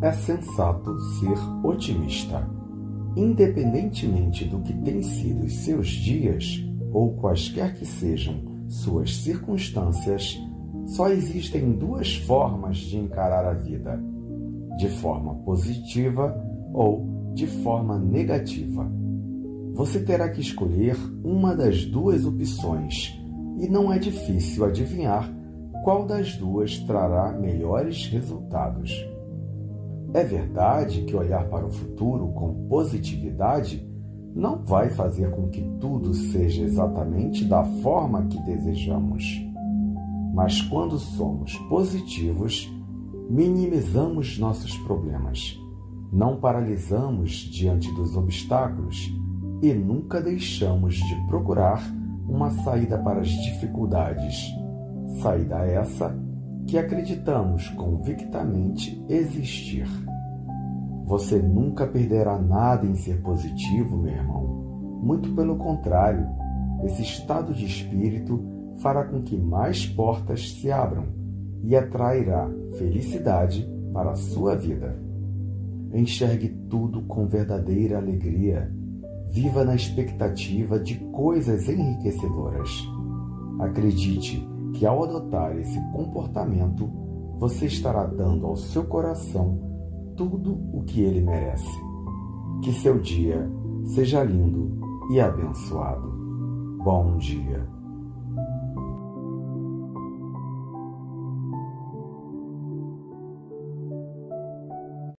é sensato ser otimista. Independentemente do que têm sido os seus dias, ou quaisquer que sejam suas circunstâncias, só existem duas formas de encarar a vida: de forma positiva ou de forma negativa. Você terá que escolher uma das duas opções e não é difícil adivinhar qual das duas trará melhores resultados. É verdade que olhar para o futuro com positividade não vai fazer com que tudo seja exatamente da forma que desejamos. Mas quando somos positivos, minimizamos nossos problemas, não paralisamos diante dos obstáculos e nunca deixamos de procurar uma saída para as dificuldades. Saída essa que acreditamos convictamente existir. Você nunca perderá nada em ser positivo, meu irmão. Muito pelo contrário, esse estado de espírito fará com que mais portas se abram e atrairá felicidade para a sua vida. Enxergue tudo com verdadeira alegria. Viva na expectativa de coisas enriquecedoras. Acredite que ao adotar esse comportamento, você estará dando ao seu coração tudo o que ele merece. Que seu dia seja lindo e abençoado. Bom dia.